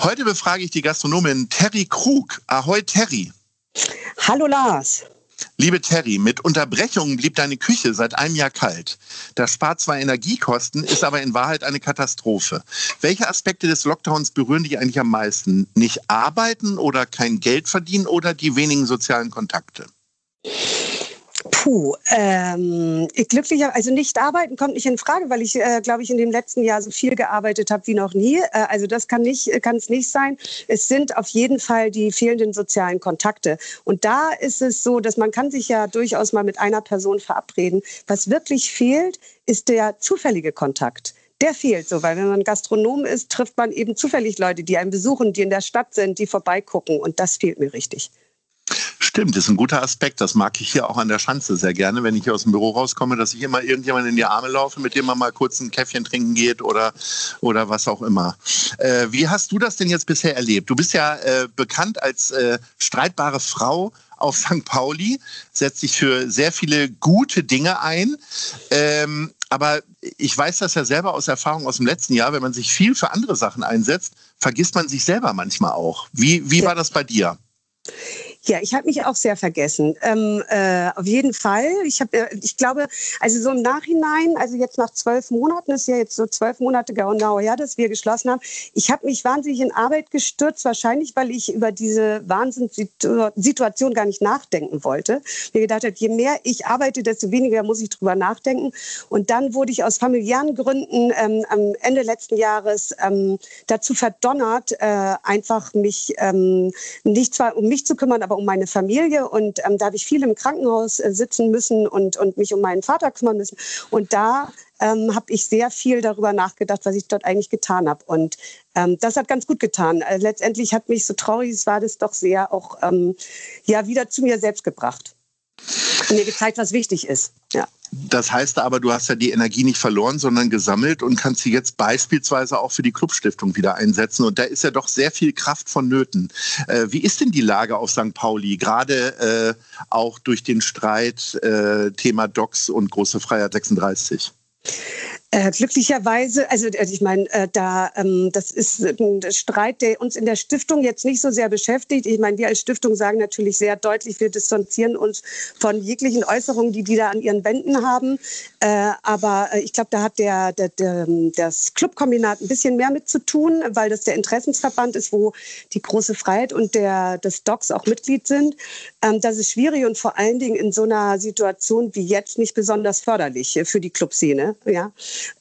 Heute befrage ich die Gastronomin Terry Krug. Ahoi Terry. Hallo Lars. Liebe Terry, mit Unterbrechungen blieb deine Küche seit einem Jahr kalt. Das spart zwar Energiekosten, ist aber in Wahrheit eine Katastrophe. Welche Aspekte des Lockdowns berühren dich eigentlich am meisten? Nicht arbeiten oder kein Geld verdienen oder die wenigen sozialen Kontakte? Puh, ähm, ich glücklicher, also nicht arbeiten kommt nicht in Frage, weil ich, äh, glaube ich, in dem letzten Jahr so viel gearbeitet habe wie noch nie. Äh, also das kann nicht, kann es nicht sein. Es sind auf jeden Fall die fehlenden sozialen Kontakte. Und da ist es so, dass man kann sich ja durchaus mal mit einer Person verabreden. Was wirklich fehlt, ist der zufällige Kontakt der fehlt so, weil wenn man Gastronom ist, trifft man eben zufällig Leute, die einen besuchen, die in der Stadt sind, die vorbeigucken und das fehlt mir richtig. Stimmt, das ist ein guter Aspekt. Das mag ich hier auch an der Schanze sehr gerne, wenn ich hier aus dem Büro rauskomme, dass ich immer irgendjemand in die Arme laufe, mit dem man mal kurz ein Käffchen trinken geht oder, oder was auch immer. Äh, wie hast du das denn jetzt bisher erlebt? Du bist ja äh, bekannt als äh, streitbare Frau auf St. Pauli, setzt sich für sehr viele gute Dinge ein. Ähm, aber ich weiß das ja selber aus Erfahrung aus dem letzten Jahr, wenn man sich viel für andere Sachen einsetzt, vergisst man sich selber manchmal auch. Wie, wie war das bei dir? Ja, ich habe mich auch sehr vergessen. Ähm, äh, auf jeden Fall. Ich habe, äh, ich glaube, also so im Nachhinein, also jetzt nach zwölf Monaten, ist ja jetzt so zwölf Monate genau her, dass wir geschlossen haben. Ich habe mich wahnsinnig in Arbeit gestürzt, wahrscheinlich, weil ich über diese Wahnsinnssituation gar nicht nachdenken wollte. Mir gedacht habe, je mehr ich arbeite, desto weniger muss ich drüber nachdenken. Und dann wurde ich aus familiären Gründen ähm, am Ende letzten Jahres ähm, dazu verdonnert, äh, einfach mich ähm, nicht zwar um mich zu kümmern, aber um meine Familie. Und ähm, da habe ich viel im Krankenhaus äh, sitzen müssen und, und mich um meinen Vater kümmern müssen. Und da ähm, habe ich sehr viel darüber nachgedacht, was ich dort eigentlich getan habe. Und ähm, das hat ganz gut getan. Also letztendlich hat mich, so traurig es war, das doch sehr auch ähm, ja, wieder zu mir selbst gebracht. Und mir gezeigt, was wichtig ist. Ja. Das heißt aber, du hast ja die Energie nicht verloren, sondern gesammelt und kannst sie jetzt beispielsweise auch für die Clubstiftung wieder einsetzen. Und da ist ja doch sehr viel Kraft vonnöten. Äh, wie ist denn die Lage auf St. Pauli, gerade äh, auch durch den Streit äh, Thema Docs und Große Freiheit 36? Äh, glücklicherweise, also äh, ich meine, äh, da ähm, das ist ein Streit, der uns in der Stiftung jetzt nicht so sehr beschäftigt. Ich meine, wir als Stiftung sagen natürlich sehr deutlich, wir distanzieren uns von jeglichen Äußerungen, die die da an ihren Wänden haben. Äh, aber äh, ich glaube, da hat der, der, der, das Clubkombinat ein bisschen mehr mit zu tun, weil das der Interessensverband ist, wo die große Freiheit und der des Docs auch Mitglied sind. Ähm, das ist schwierig und vor allen Dingen in so einer Situation wie jetzt nicht besonders förderlich für die Clubszene. Ja.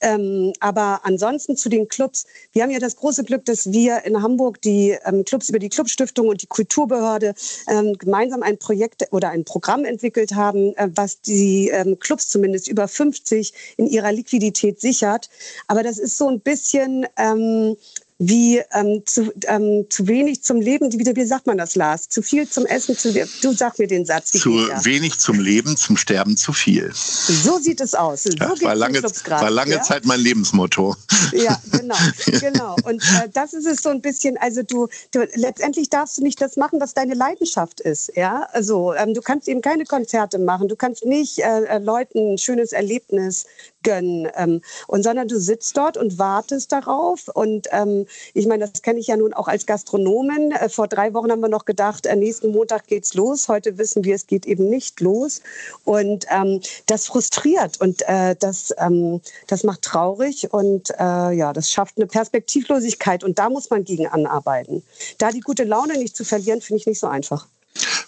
Ähm, aber ansonsten zu den Clubs. Wir haben ja das große Glück, dass wir in Hamburg die ähm, Clubs über die Clubstiftung und die Kulturbehörde ähm, gemeinsam ein Projekt oder ein Programm entwickelt haben, äh, was die ähm, Clubs zumindest über 50 in ihrer Liquidität sichert. Aber das ist so ein bisschen ähm, wie ähm, zu, ähm, zu wenig zum Leben, wie, wie sagt man das, Lars? Zu viel zum Essen, zu, du sag mir den Satz. zu wenig zum Leben, zum Sterben zu viel. So sieht es aus. So ja, war lange, war lange ja? Zeit mein Lebensmotto. Ja, genau, genau. Und äh, das ist es so ein bisschen, also du, du, letztendlich darfst du nicht das machen, was deine Leidenschaft ist. Ja, also ähm, du kannst eben keine Konzerte machen, du kannst nicht äh, äh Leuten ein schönes Erlebnis gönnen, ähm, und sondern du sitzt dort und wartest darauf. Und ähm, ich meine, das kenne ich ja nun auch als Gastronomin. Äh, vor drei Wochen haben wir noch gedacht, äh, nächsten Montag geht's los. Heute wissen wir, es geht eben nicht los. Und ähm, das frustriert und äh, das, ähm, das macht traurig und äh, ja, das schafft eine Perspektivlosigkeit. Und da muss man gegen anarbeiten. Da die gute Laune nicht zu verlieren, finde ich nicht so einfach.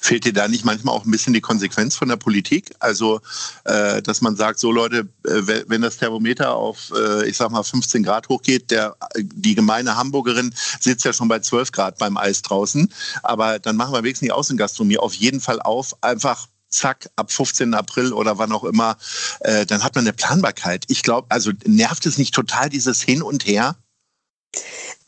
Fehlt dir da nicht manchmal auch ein bisschen die Konsequenz von der Politik? Also, äh, dass man sagt, so Leute, äh, wenn das Thermometer auf, äh, ich sag mal, 15 Grad hochgeht, der, die gemeine Hamburgerin sitzt ja schon bei 12 Grad beim Eis draußen. Aber dann machen wir wenigstens die Außengastronomie auf jeden Fall auf, einfach zack, ab 15. April oder wann auch immer, äh, dann hat man eine Planbarkeit. Ich glaube, also nervt es nicht total dieses Hin und Her?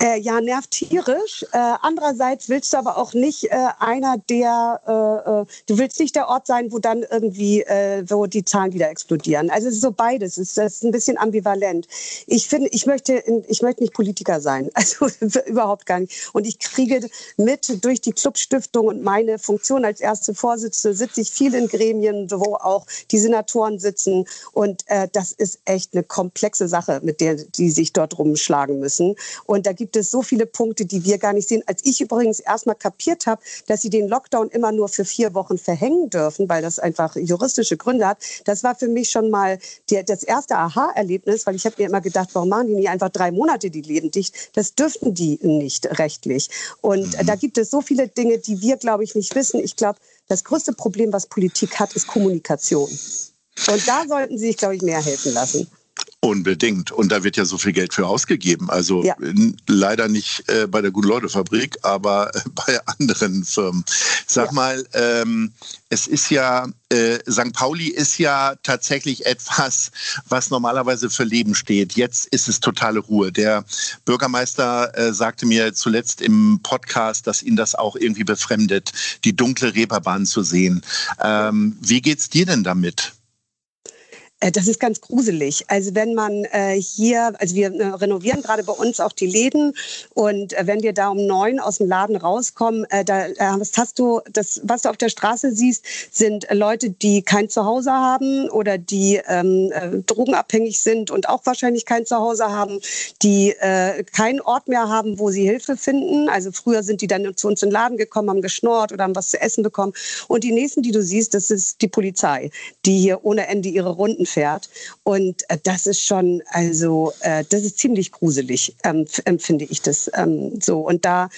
Äh, ja, nervt tierisch. Äh, andererseits willst du aber auch nicht äh, einer der, äh, äh, du willst nicht der Ort sein, wo dann irgendwie, äh, wo die Zahlen wieder explodieren. Also es ist so beides. Es ist, es ist ein bisschen ambivalent. Ich finde, ich möchte, ich möchte nicht Politiker sein. Also überhaupt gar nicht. Und ich kriege mit durch die Clubstiftung und meine Funktion als erste Vorsitzende sitze ich viel in Gremien, wo auch die Senatoren sitzen. Und das ist echt eine komplexe Sache, mit der die sich dort rumschlagen müssen. Und da gibt gibt es so viele Punkte, die wir gar nicht sehen. Als ich übrigens erstmal kapiert habe, dass sie den Lockdown immer nur für vier Wochen verhängen dürfen, weil das einfach juristische Gründe hat, das war für mich schon mal der, das erste Aha-Erlebnis, weil ich habe mir immer gedacht, warum machen die nicht einfach drei Monate die Läden dicht? Das dürften die nicht rechtlich. Und mhm. da gibt es so viele Dinge, die wir, glaube ich, nicht wissen. Ich glaube, das größte Problem, was Politik hat, ist Kommunikation. Und da sollten sie sich, glaube ich, mehr helfen lassen. Unbedingt. Und da wird ja so viel Geld für ausgegeben. Also ja. leider nicht äh, bei der Gute-Leute-Fabrik, aber äh, bei anderen Firmen. Sag ja. mal, ähm, es ist ja, äh, St. Pauli ist ja tatsächlich etwas, was normalerweise für Leben steht. Jetzt ist es totale Ruhe. Der Bürgermeister äh, sagte mir zuletzt im Podcast, dass ihn das auch irgendwie befremdet, die dunkle Reeperbahn zu sehen. Ähm, wie geht's dir denn damit? Äh, das ist ganz gruselig. Also wenn man äh, hier, also wir äh, renovieren gerade bei uns auch die Läden und äh, wenn wir da um neun aus dem Laden rauskommen, äh, da äh, hast du das, was du auf der Straße siehst, sind Leute, die kein Zuhause haben oder die ähm, drogenabhängig sind und auch wahrscheinlich kein Zuhause haben, die keinen Ort mehr haben, wo sie Hilfe finden. Also früher sind die dann zu uns in den Laden gekommen, haben geschnort oder haben was zu essen bekommen. Und die nächsten, die du siehst, das ist die Polizei, die hier ohne Ende ihre Runden fährt. Und äh, das ist schon, also äh, das ist ziemlich gruselig, ähm, empfinde ich das ähm, so. Und da,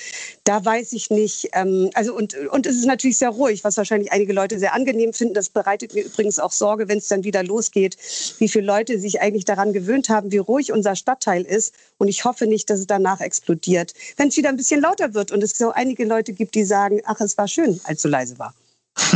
da weiß ich nicht, ähm, also und, und es ist natürlich sehr ruhig, was wahrscheinlich einige Leute sehr angenehm finden. Das bereitet mir übrigens auch Sorge, wenn es dann wieder losgeht, wie viele Leute sich eigentlich daran gewöhnt haben, wie ruhig unser Stadtteil ist. Und ich hoffe nicht, dass es danach explodiert. Wenn es wieder ein bisschen lauter wird und es so einige Leute gibt, die sagen, ach, es war schön, als so leise war.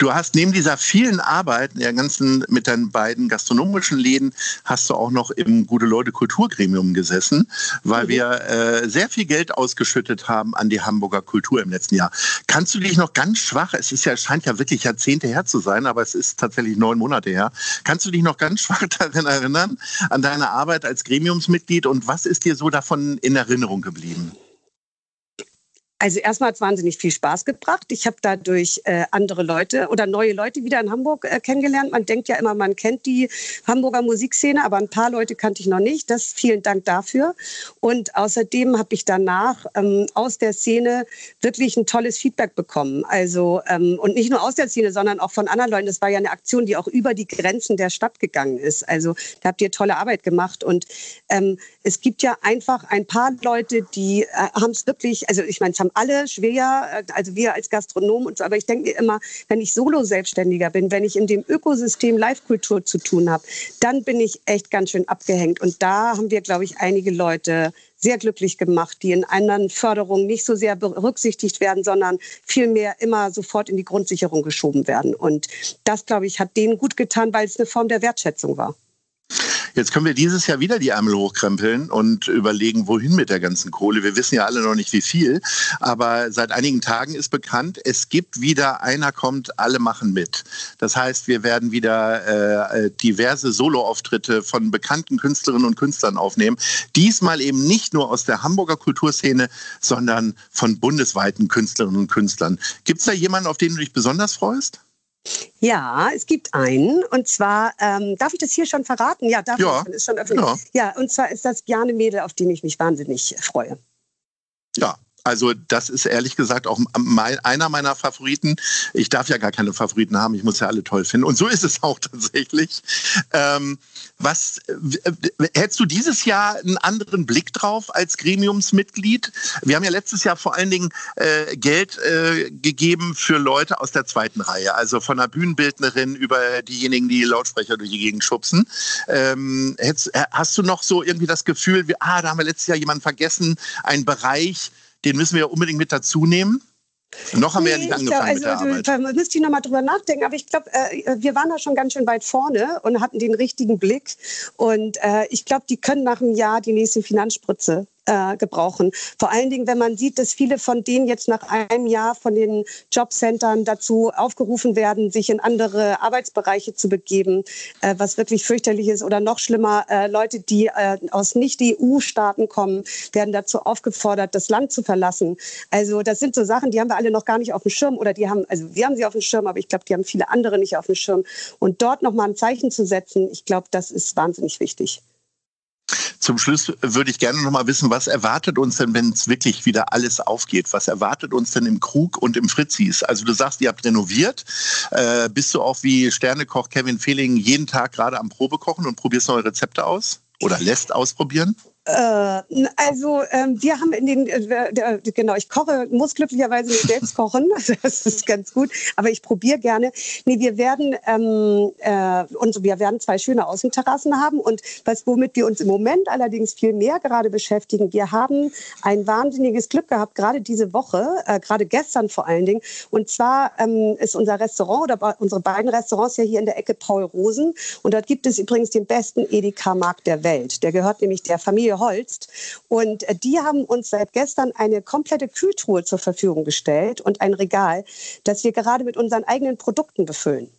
Du hast neben dieser vielen Arbeit, der ganzen mit deinen beiden gastronomischen Läden, hast du auch noch im Gute Leute Kulturgremium gesessen, weil mhm. wir äh, sehr viel Geld ausgeschüttet haben an die Hamburger Kultur im letzten Jahr. Kannst du dich noch ganz schwach, es ist ja, scheint ja wirklich Jahrzehnte her zu sein, aber es ist tatsächlich neun Monate her. Kannst du dich noch ganz schwach daran erinnern, an deine Arbeit als Gremiumsmitglied und was ist dir so davon in Erinnerung geblieben? Also erstmal hat es wahnsinnig viel Spaß gebracht. Ich habe dadurch äh, andere Leute oder neue Leute wieder in Hamburg äh, kennengelernt. Man denkt ja immer, man kennt die Hamburger Musikszene, aber ein paar Leute kannte ich noch nicht. Das vielen Dank dafür. Und außerdem habe ich danach ähm, aus der Szene wirklich ein tolles Feedback bekommen. Also ähm, und nicht nur aus der Szene, sondern auch von anderen Leuten. Das war ja eine Aktion, die auch über die Grenzen der Stadt gegangen ist. Also da habt ihr tolle Arbeit gemacht. Und ähm, es gibt ja einfach ein paar Leute, die äh, haben es wirklich, also ich meine, es haben haben alle schwer, äh, also wir als Gastronomen und so, aber ich denke mir immer, wenn ich Solo-Selbstständiger bin, wenn ich in dem Ökosystem Live-Kultur zu tun habe, dann bin ich echt ganz schön abgehängt. Und da haben wir, glaube ich, einige Leute sehr glücklich gemacht, die in anderen Förderungen nicht so sehr berücksichtigt werden, sondern vielmehr immer sofort in die Grundsicherung geschoben werden. Und das, glaube ich, hat denen gut getan, weil es eine Form der Wertschätzung war. Jetzt können wir dieses Jahr wieder die Ärmel hochkrempeln und überlegen, wohin mit der ganzen Kohle. Wir wissen ja alle noch nicht, wie viel. Aber seit einigen Tagen ist bekannt, es gibt wieder einer kommt, alle machen mit. Das heißt, wir werden wieder äh, diverse Soloauftritte von bekannten Künstlerinnen und Künstlern aufnehmen. Diesmal eben nicht nur aus der Hamburger Kulturszene, sondern von bundesweiten Künstlerinnen und Künstlern. Gibt es da jemanden, auf den du dich besonders freust? Ja, es gibt einen. Und zwar, ähm, darf ich das hier schon verraten? Ja, darf ja. ich. Ist schon öffentlich. Ja. ja, und zwar ist das Bjarne Mädel, auf den ich mich wahnsinnig freue. Ja, also das ist ehrlich gesagt auch mein, einer meiner Favoriten. Ich darf ja gar keine Favoriten haben, ich muss ja alle toll finden. Und so ist es auch tatsächlich. Ähm, was hättest du dieses Jahr einen anderen Blick drauf als Gremiumsmitglied? Wir haben ja letztes Jahr vor allen Dingen äh, Geld äh, gegeben für Leute aus der zweiten Reihe, also von einer Bühnenbildnerin über diejenigen, die Lautsprecher durch die Gegend schubsen. Ähm, hättest, äh, hast du noch so irgendwie das Gefühl, wie, ah, da haben wir letztes Jahr jemanden vergessen, ein Bereich, den müssen wir ja unbedingt mit dazu nehmen. Noch haben nee, wir ja nicht angefangen glaub, also, mit der Arbeit. Da müsste ich nochmal drüber nachdenken. Aber ich glaube, äh, wir waren da schon ganz schön weit vorne und hatten den richtigen Blick. Und äh, ich glaube, die können nach einem Jahr die nächste Finanzspritze äh, gebrauchen. Vor allen Dingen, wenn man sieht, dass viele von denen jetzt nach einem Jahr von den Jobcentern dazu aufgerufen werden, sich in andere Arbeitsbereiche zu begeben, äh, was wirklich fürchterlich ist. Oder noch schlimmer, äh, Leute, die äh, aus Nicht-EU-Staaten kommen, werden dazu aufgefordert, das Land zu verlassen. Also das sind so Sachen, die haben wir alle noch gar nicht auf dem Schirm oder die haben, also wir haben sie auf dem Schirm, aber ich glaube, die haben viele andere nicht auf dem Schirm. Und dort nochmal ein Zeichen zu setzen, ich glaube, das ist wahnsinnig wichtig. Zum Schluss würde ich gerne noch mal wissen, was erwartet uns denn, wenn es wirklich wieder alles aufgeht? Was erwartet uns denn im Krug und im Fritzis? Also du sagst, ihr habt renoviert. Äh, bist du auch wie Sternekoch Kevin Fehling jeden Tag gerade am Probekochen und probierst neue Rezepte aus? Oder lässt ausprobieren? Äh, also ähm, wir haben in den, äh, genau, ich koche, muss glücklicherweise nicht selbst kochen, das ist ganz gut, aber ich probiere gerne. Nee, wir werden, ähm, äh, und wir werden zwei schöne Außenterrassen haben und was, womit wir uns im Moment allerdings viel mehr gerade beschäftigen, wir haben ein wahnsinniges Glück gehabt, gerade diese Woche, äh, gerade gestern vor allen Dingen, und zwar ähm, ist unser Restaurant oder unsere beiden Restaurants ja hier in der Ecke Paul Rosen und dort gibt es übrigens den besten Edeka-Markt der Welt. Der gehört nämlich der Familie Holst. Und äh, die haben uns seit gestern eine komplette Kühltruhe zur Verfügung gestellt und ein Regal, das wir gerade mit unseren eigenen Produkten befüllen.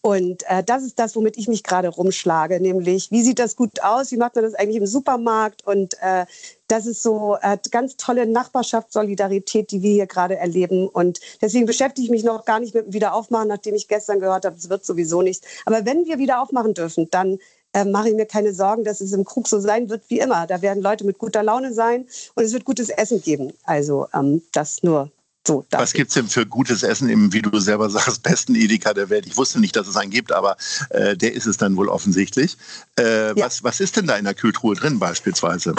Und äh, das ist das, womit ich mich gerade rumschlage, nämlich wie sieht das gut aus, wie macht man das eigentlich im Supermarkt und äh, das ist so äh, ganz tolle Nachbarschaftssolidarität, die wir hier gerade erleben. Und deswegen beschäftige ich mich noch gar nicht mit dem Wiederaufmachen, nachdem ich gestern gehört habe, es wird sowieso nichts. Aber wenn wir wieder aufmachen dürfen, dann äh, mache ich mir keine Sorgen, dass es im Krug so sein wird wie immer. Da werden Leute mit guter Laune sein und es wird gutes Essen geben. Also ähm, das nur so, was gibt es denn für gutes Essen im, wie du selber sagst, besten Edeka der Welt? Ich wusste nicht, dass es einen gibt, aber äh, der ist es dann wohl offensichtlich. Äh, ja. was, was ist denn da in der Kühltruhe drin beispielsweise?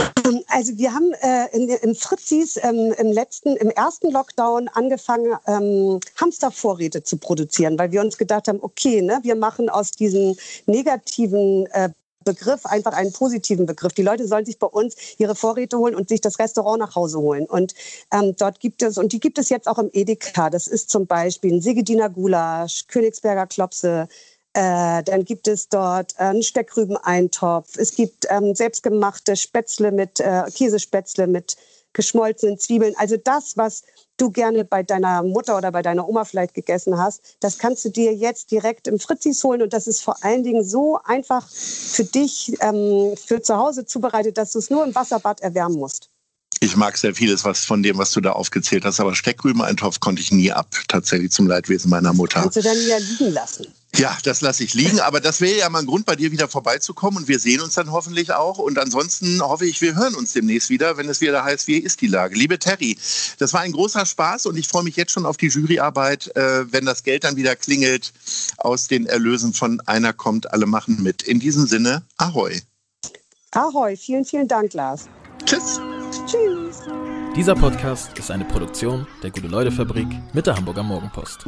Also wir haben äh, in, im Fritzis ähm, im letzten, im ersten Lockdown angefangen, ähm, Hamstervorräte zu produzieren, weil wir uns gedacht haben, okay, ne, wir machen aus diesen negativen äh, Begriff einfach einen positiven Begriff. Die Leute sollen sich bei uns ihre Vorräte holen und sich das Restaurant nach Hause holen. Und ähm, dort gibt es, und die gibt es jetzt auch im Edeka. Das ist zum Beispiel ein Sigediner Gulasch, Königsberger Klopse, äh, dann gibt es dort äh, einen Steckrübeneintopf. Es gibt ähm, selbstgemachte Spätzle mit äh, Käsespätzle mit geschmolzenen Zwiebeln. Also das, was du gerne bei deiner Mutter oder bei deiner Oma vielleicht gegessen hast, das kannst du dir jetzt direkt im Fritzis holen und das ist vor allen Dingen so einfach für dich ähm, für zu Hause zubereitet, dass du es nur im Wasserbad erwärmen musst. Ich mag sehr vieles was von dem, was du da aufgezählt hast, aber Steckrübeneintopf konnte ich nie ab, tatsächlich zum Leidwesen meiner Mutter. Kannst du dann ja liegen lassen. Ja, das lasse ich liegen, aber das wäre ja mal ein Grund, bei dir wieder vorbeizukommen und wir sehen uns dann hoffentlich auch. Und ansonsten hoffe ich, wir hören uns demnächst wieder, wenn es wieder heißt, wie ist die Lage. Liebe Terry, das war ein großer Spaß und ich freue mich jetzt schon auf die Juryarbeit, äh, wenn das Geld dann wieder klingelt aus den Erlösen von Einer kommt, alle machen mit. In diesem Sinne, Ahoi. Ahoi, vielen, vielen Dank, Lars. Tschüss. Tschüss. Dieser Podcast ist eine Produktion der Gute-Leute-Fabrik mit der Hamburger Morgenpost.